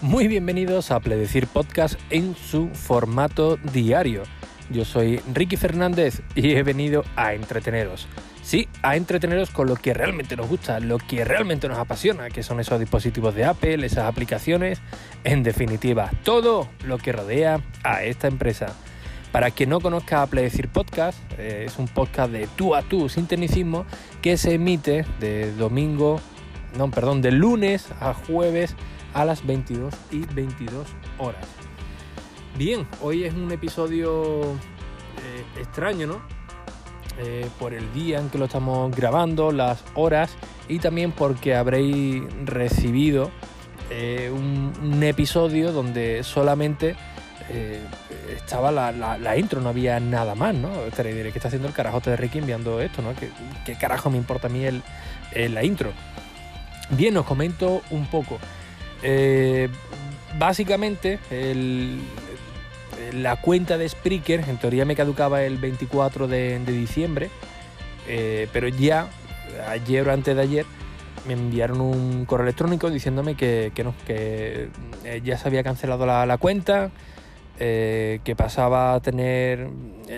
Muy bienvenidos a Pledecir Podcast en su formato diario. Yo soy Ricky Fernández y he venido a entreteneros. Sí, a entreteneros con lo que realmente nos gusta, lo que realmente nos apasiona, que son esos dispositivos de Apple, esas aplicaciones, en definitiva, todo lo que rodea a esta empresa. Para quien no conozca a Pledecir Podcast, eh, es un podcast de tú a tú sin tecnicismo que se emite de domingo, no, perdón, de lunes a jueves a las 22 y 22 horas. Bien, hoy es un episodio eh, extraño, ¿no? Eh, por el día en que lo estamos grabando, las horas y también porque habréis recibido eh, un, episodio donde solamente estaba la, intro, no había nada más, ¿no? diré, ¿qué está haciendo el carajote de Ricky enviando esto, ¿no? ¿Qué, carajo me importa a mí el, la intro? Bien, os comento un poco. Eh, básicamente, la cuenta de Spreaker, en teoría me caducaba el 24 de, diciembre, eh, pero ya ayer o antes de ayer me enviaron un correo electrónico diciéndome que, eh, ya se había cancelado la, cuenta, que pasaba a tener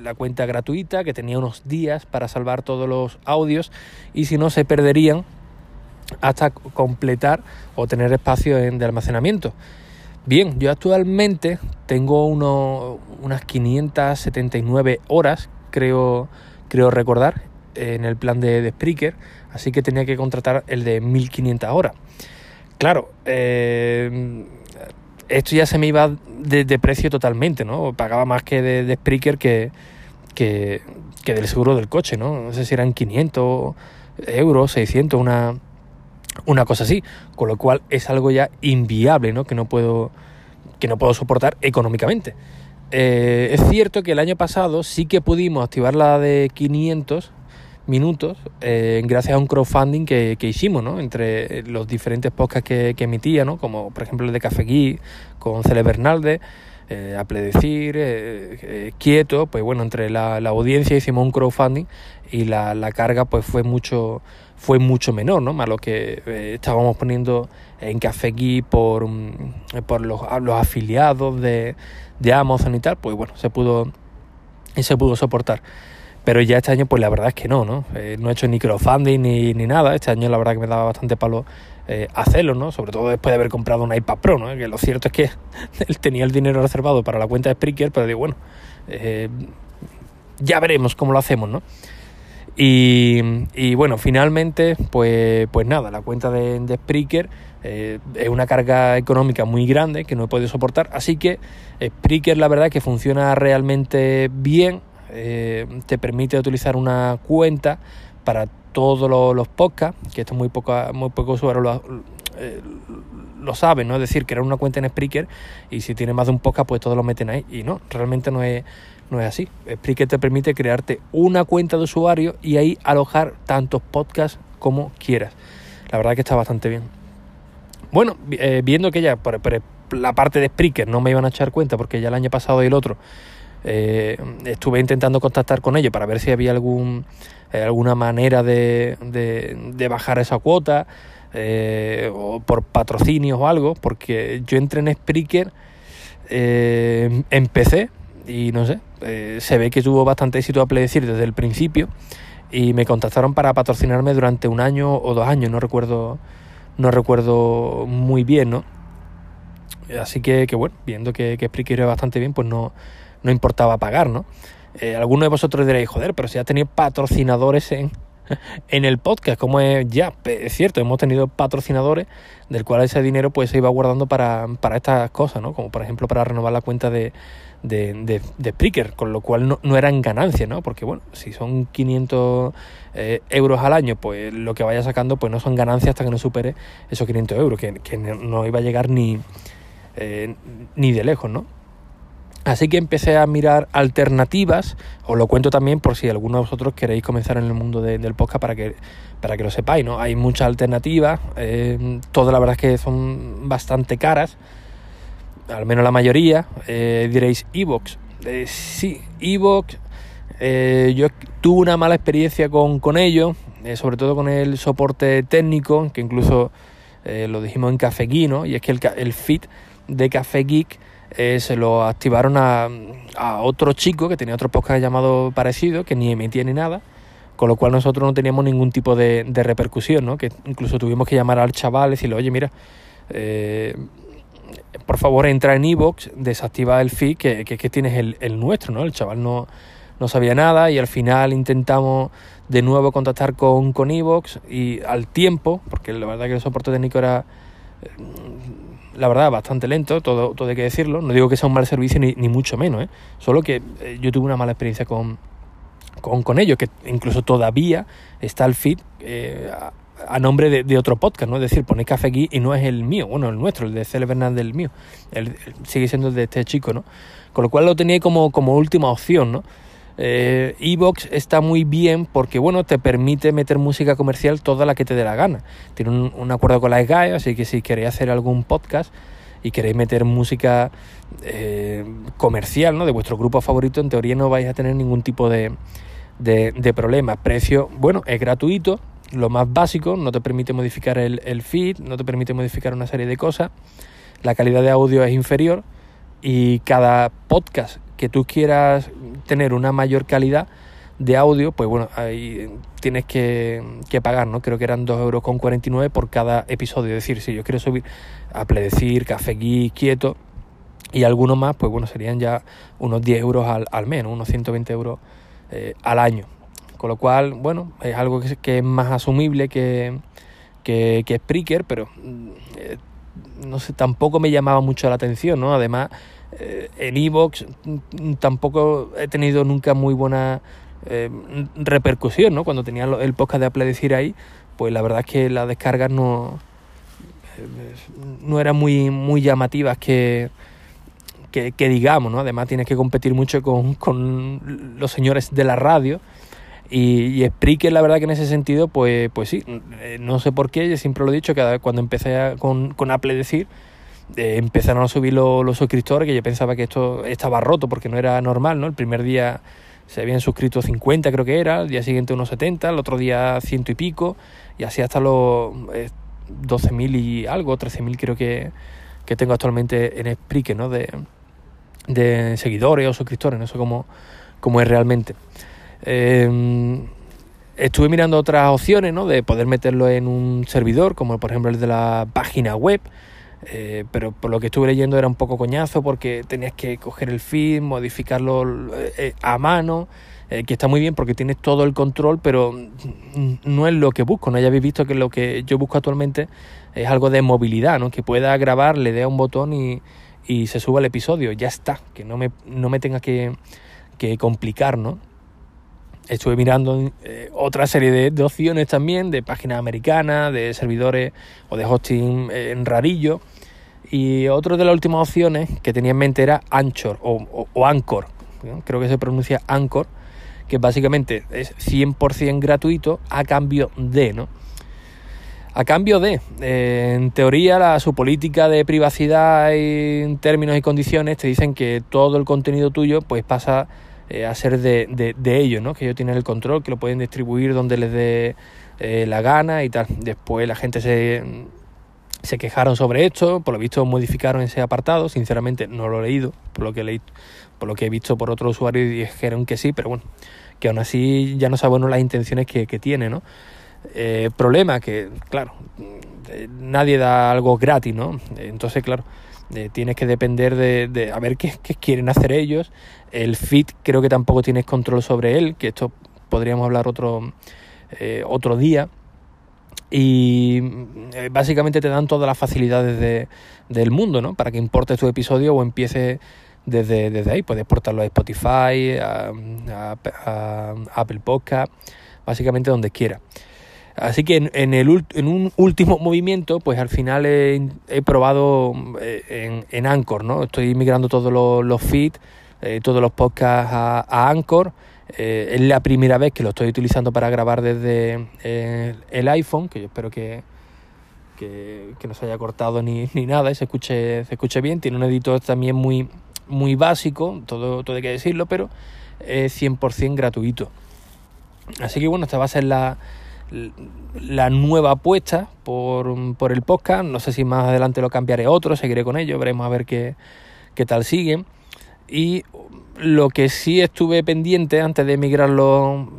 la cuenta gratuita, que tenía unos días para salvar todos los audios y si no se perderían hasta completar o tener espacio de almacenamiento. Bien, yo actualmente tengo unas 579 horas, creo, creo recordar, en el plan de, de Spreaker, así que tenía que contratar el de 1500 horas. Claro, eh, esto ya se me iba de, precio totalmente, ¿no? Pagaba más que de, de Spreaker que, que, que, del seguro del coche, ¿no? No sé si eran 500 euros, 600, una, una cosa así, con lo cual es algo ya inviable, ¿no? Que no puedo, que no puedo soportar económicamente. Eh, es cierto que el año pasado sí que pudimos activar la de 500 minutos eh, gracias a un crowdfunding que, hicimos, ¿no? Entre los diferentes podcasts que, que, emitía, ¿no? Como por ejemplo el de Café con Cele Bernalde, eh, a Pledecir, Quieto, pues bueno, entre la, audiencia hicimos un crowdfunding y la, la carga pues fue mucho fue mucho menor, ¿no? Más lo que eh, estábamos poniendo en Café por, mm, por los, los afiliados de, de, Amazon y tal, pues bueno, se pudo, se pudo soportar. Pero ya este año, pues la verdad es que no, ¿no? Eh, no he hecho ni crowdfunding ni, ni nada. Este año la verdad que me daba bastante palo eh, hacerlo, ¿no? Sobre todo después de haber comprado un iPad Pro, ¿no? Que lo cierto es que él tenía el dinero reservado para la cuenta de Spreaker, pero digo, bueno, ya veremos cómo lo hacemos, ¿no? Y, bueno, finalmente, pues, pues nada, la cuenta de, de Spreaker eh, es una carga económica muy grande que no he podido soportar, así que Spreaker la verdad que funciona realmente bien, eh, te permite utilizar una cuenta para todos los, podcasts, que esto muy poco, muy poco usuarios lo, eh, lo saben, ¿no? Es decir, crear una cuenta en Spreaker y si tiene más de un podcast, pues todos lo meten ahí. Y no, realmente no es, no es así. Spreaker te permite crearte una cuenta de usuario y ahí alojar tantos podcasts como quieras. La verdad que está bastante bien. Bueno, eh, viendo que ya por, la parte de Spreaker no me iban a echar cuenta porque ya el año pasado y el otro eh, estuve intentando contactar con ellos para ver si había algún, eh, alguna manera de, de, bajar esa cuota o por patrocinios o algo, porque yo entré en Spreaker, empecé y no sé, eh, se ve que tuvo bastante éxito a decir desde el principio y me contactaron para patrocinarme durante un año o dos años, no recuerdo, no recuerdo muy bien, ¿no? Así que, que bueno, viendo que, que Spreaker bastante bien, pues no, no importaba pagar, ¿no? Eh, algunos de vosotros diréis, joder, pero si has tenido patrocinadores en, en el podcast, como es ya, es cierto, hemos tenido patrocinadores del cual ese dinero pues se iba guardando para, para estas cosas, ¿no? Como por ejemplo para renovar la cuenta de, de, de, Spreaker, con lo cual no, no, eran ganancias, ¿no? Porque bueno, si son 500 eh, euros al año, pues lo que vaya sacando pues no son ganancias hasta que no supere esos 500 euros, que, que no iba a llegar ni, eh, ni de lejos, ¿no? Así que empecé a mirar alternativas, os lo cuento también por si alguno de vosotros queréis comenzar en el mundo del podcast para que, para que lo sepáis, ¿no? Hay muchas alternativas, eh, todas la verdad es que son bastante caras, al menos la mayoría, eh, diréis Evox. Eh, sí, Evox, eh, yo tuve una mala experiencia con, con ello, sobre todo con el soporte técnico, que incluso lo dijimos en Café Geek, ¿no? Y es que el, el feed de Café Geek eh, se lo activaron a, a, otro chico que tenía otro podcast llamado parecido, que ni emitía ni nada, con lo cual nosotros no teníamos ningún tipo de, repercusión, ¿no? Que incluso tuvimos que llamar al chaval y decirle, oye, mira, eh, por favor entra en Evox, desactiva el feed, que, que, que tienes el, el, nuestro, ¿no? El chaval no, no sabía nada y al final intentamos de nuevo contactar con, con Evox y al tiempo, porque la verdad que el soporte técnico era la verdad, bastante lento, todo, todo hay que decirlo. No digo que sea un mal servicio ni, ni mucho menos, ¿eh? solo que eh, yo tuve una mala experiencia con, con, con ellos, que incluso todavía está el feed eh, a, nombre de, otro podcast, ¿no? Es decir, pone Café aquí y no es el mío, bueno, el nuestro, el de Cele Bernal del mío, el, el, sigue siendo el de este chico, ¿no? Con lo cual lo tenía como, como última opción, ¿no? Evox eh, está muy bien porque bueno te permite meter música comercial toda la que te dé la gana. Tiene un, acuerdo con la SGAE, así que si queréis hacer algún podcast y queréis meter música eh, comercial ¿no? de vuestro grupo favorito, en teoría no vais a tener ningún tipo de, de, problema. Precio, bueno, es gratuito, lo más básico, no te permite modificar el feed, no te permite modificar una serie de cosas, la calidad de audio es inferior y cada podcast que tú quieras tener una mayor calidad de audio, pues bueno, ahí tienes que, que pagar, ¿no? Creo que eran 2,49 euros con 49 por cada episodio. Es decir, si yo quiero subir a Pledecir, Café Geek, Quieto y alguno más, pues bueno, serían ya unos 10 euros al, al mes, unos 120 euros eh, al año. Con lo cual, bueno, es algo que, que es más asumible que, que, que Spreaker, pero eh, no sé, tampoco me llamaba mucho la atención, ¿no? Además, eh, en Evox tampoco he tenido nunca muy buena eh, repercusión, ¿no? Cuando tenía el podcast de Apple decir ahí, pues la verdad es que las descargas no, eh, no eran muy, muy llamativas que, que, digamos, ¿no? Además tienes que competir mucho con, con los señores de la radio. Y, y la verdad que en ese sentido, pues, pues sí, no sé por qué, yo siempre lo he dicho, que cuando empecé a, con, con Apple eh, empezaron a subir los, suscriptores, que yo pensaba que esto estaba roto porque no era normal, ¿no? El primer día se habían suscrito 50 creo que era, el día siguiente unos 70, el otro día ciento y pico, y así hasta los eh, 12.000 y algo, 13.000 creo que, que tengo actualmente en Spreaker, ¿no? De, de seguidores o suscriptores, no sé cómo, es realmente. Eh, estuve mirando otras opciones, ¿no? De poder meterlo en un servidor, como por ejemplo el de la página web, eh, pero por lo que estuve leyendo era un poco coñazo porque tenías que coger el feed, modificarlo eh, a mano, eh, que está muy bien porque tienes todo el control, pero no es lo que busco. No ya habéis visto que lo que yo busco actualmente es algo de movilidad, ¿no? que pueda grabar, le dé a un botón y, y, se suba el episodio, ya está, que no me, no me tenga que, que complicar, ¿no? estuve mirando eh, otra serie de, opciones también, de páginas americanas, de servidores o de hosting en rarillo. Y otra de las últimas opciones que tenía en mente era Anchor o, Anchor, creo que se pronuncia Anchor, que básicamente es 100% gratuito a cambio de, ¿no? A cambio de, eh, en teoría, la, su política de privacidad en términos y condiciones te dicen que todo el contenido tuyo pues pasa eh, a ser de, de, de, ellos, ¿no? que ellos tienen el control, que lo pueden distribuir donde les dé eh, la gana y tal. Después la gente se, se quejaron sobre esto, por lo visto modificaron ese apartado, sinceramente no lo he leído, por lo que, leí, por lo que he visto por otro usuario y dijeron que sí, pero bueno, que aún así ya no sabemos las intenciones que, tiene, ¿no? Eh, problema que, claro, nadie da algo gratis, ¿no? Entonces, claro, eh, tienes que depender de, de a ver qué, qué, quieren hacer ellos. El fit creo que tampoco tienes control sobre él, que esto podríamos hablar otro, eh, otro día. Y eh, básicamente te dan todas las facilidades de, del mundo, ¿no? Para que importes tu episodio o empieces desde, desde ahí. Puedes portarlo a Spotify, a, Apple Podcast, básicamente donde quieras. Así que en, en, un último movimiento, pues al final he, probado eh, en, en, Anchor, ¿no? Estoy migrando todos los, los feeds, eh, todos los podcasts a, a Anchor. Eh, es la primera vez que lo estoy utilizando para grabar desde eh, el iPhone, que yo espero que, que, no se haya cortado ni, ni nada y se escuche, se escuche bien. Tiene un editor también muy, muy básico, todo, todo hay que decirlo, pero es 100% gratuito. Así que bueno, esta va a ser la la nueva apuesta por, por, el podcast. No sé si más adelante lo cambiaré otro, seguiré con ello, veremos a ver qué, qué tal siguen. Y lo que sí estuve pendiente antes de migrarlo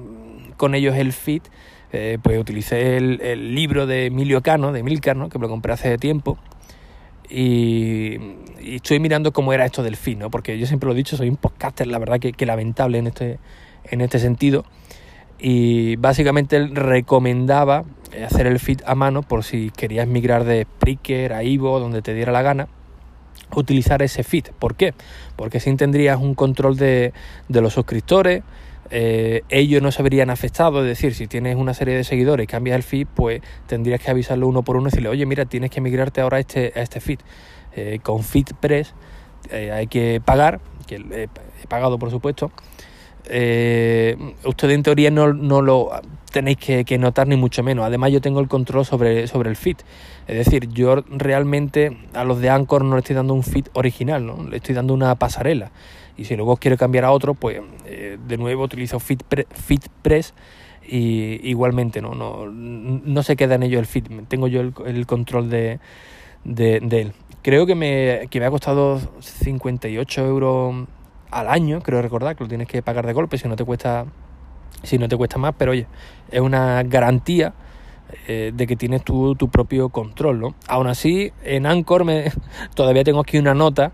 con ellos el feed, eh, pues utilicé el, libro de Emilio Cano, de Emilcar, que me lo compré hace tiempo. Y, estoy mirando cómo era esto del feed, ¿no? porque yo siempre lo he dicho, soy un podcaster, la verdad que, lamentable en este, en este sentido y básicamente él recomendaba hacer el feed a mano por si querías migrar de Spreaker a Ivo, donde te diera la gana, utilizar ese feed. ¿Por qué? Porque así tendrías un control de, los suscriptores, eh, ellos no se verían afectados, es decir, si tienes una serie de seguidores y cambias el feed, pues tendrías que avisarlo uno por uno y decirle, oye, mira, tienes que migrarte ahora a este, a este feed. Eh, con FeedPress eh, hay que pagar, que he pagado por supuesto, eh, ustedes en teoría no, lo tenéis que, notar ni mucho menos. Además yo tengo el control sobre, sobre el feed. Es decir, yo realmente a los de Anchor no le estoy dando un feed original, ¿no? le estoy dando una pasarela. Y si luego quiero cambiar a otro, pues eh, de nuevo utilizo FeedPress y igualmente no, no, no se queda en ello el feed. Tengo yo el, control de, de, de, él. Creo que me, que me ha costado 58 euros al año, creo recordar que lo tienes que pagar de golpe si no te cuesta si no te cuesta más, pero oye, es una garantía eh, de que tienes tu, tu propio control, ¿no? Aún así, en Anchor me, todavía tengo aquí una nota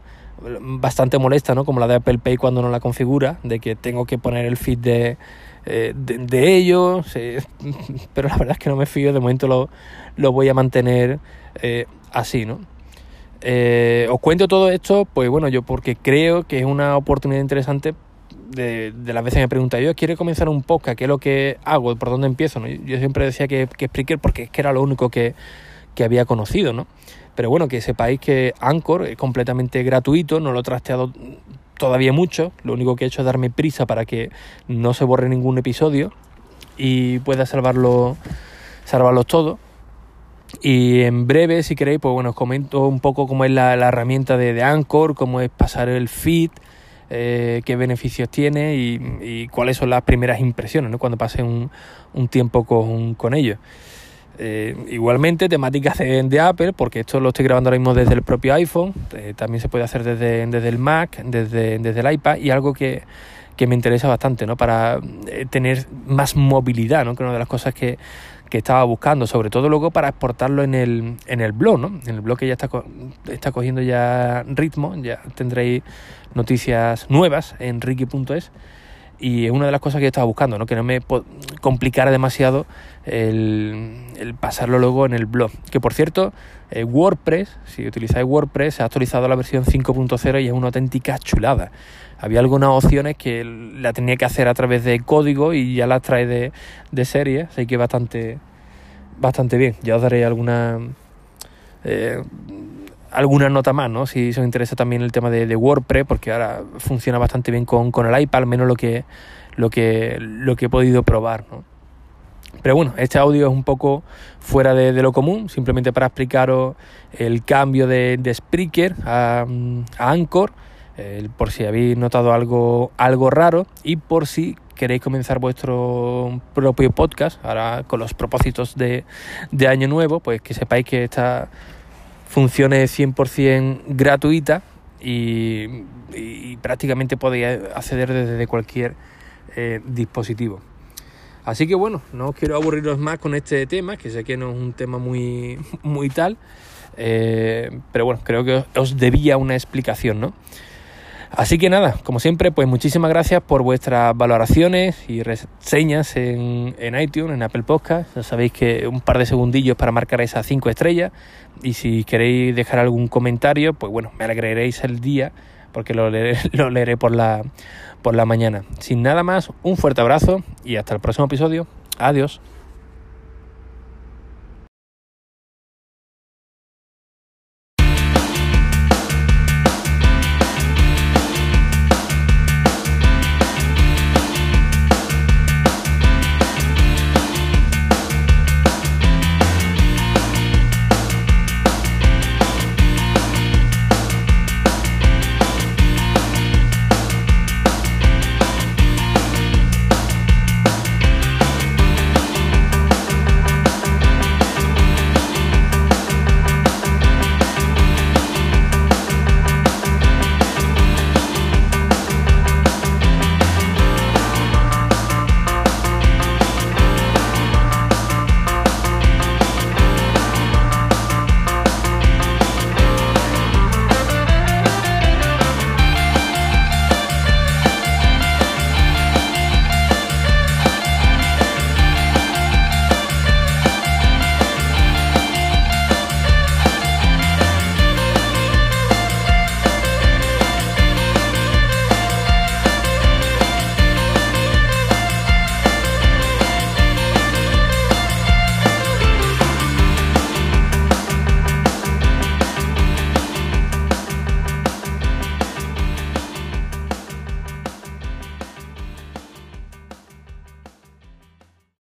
bastante molesta, ¿no? Como la de Apple Pay cuando no la configura, de que tengo que poner el feed de, eh, de, ellos, pero la verdad es que no me fío, de momento lo, lo voy a mantener eh, así, ¿no? Eh, os cuento todo esto, pues bueno, yo porque creo que es una oportunidad interesante de, las veces me pregunta, yo quiero comenzar un podcast, ¿qué es lo que hago? ¿Por dónde empiezo? Yo siempre decía que, que Spreaker porque es que era lo único que, había conocido, ¿no? Pero bueno, que sepáis que Anchor es completamente gratuito, no lo he trasteado todavía mucho, lo único que he hecho es darme prisa para que no se borre ningún episodio y pueda salvarlo, salvarlos todos. Y en breve, si queréis, pues bueno, os comento un poco cómo es la, herramienta de, Anchor, cómo es pasar el feed, eh, qué beneficios tiene y, cuáles son las primeras impresiones ¿no? cuando pase un, tiempo con, con ellos. Eh, igualmente, temáticas de, Apple, porque esto lo estoy grabando ahora mismo desde el propio iPhone, eh, también se puede hacer desde, desde el Mac, desde, desde el iPad y algo que, que me interesa bastante, ¿no? Para tener más movilidad, ¿no? Que una de las cosas que que estaba buscando, sobre todo luego para exportarlo en el, en el blog, ¿no? En el blog que ya está, está cogiendo ya ritmo, ya tendréis noticias nuevas en ricky.es y es una de las cosas que estaba buscando, ¿no? que no me complicara demasiado el, pasarlo luego en el blog. Que por cierto, eh, WordPress, si utilizáis WordPress, se ha actualizado la versión 5.0 y es una auténtica chulada. Había algunas opciones que la tenía que hacer a través de código y ya las trae de, de serie, así que bastante, bastante bien. Ya os daré alguna... Eh, alguna nota más, ¿no? Si os interesa también el tema de, WordPress, porque ahora funciona bastante bien con, el iPad, al menos lo que, lo que, lo que he podido probar, ¿no? Pero bueno, este audio es un poco fuera de, lo común, simplemente para explicaros el cambio de, de Spreaker a, Anchor, por si habéis notado algo, algo raro y por si queréis comenzar vuestro propio podcast, ahora con los propósitos de, de año nuevo, pues que sepáis que esta función es 100% gratuita y, prácticamente podéis acceder desde cualquier eh, dispositivo. Así que bueno, no quiero aburriros más con este tema, que sé que no es un tema muy, muy tal, eh, pero bueno, creo que os debía una explicación, ¿no? Así que nada, como siempre, pues muchísimas gracias por vuestras valoraciones y reseñas en, en iTunes, en Apple Podcast. Ya sabéis que un par de segundillos para marcar esas cinco estrellas. Y si queréis dejar algún comentario, pues bueno, me alegraréis el día porque lo leeré por, la, por la mañana. Sin nada más, un fuerte abrazo y hasta el próximo episodio. Adiós.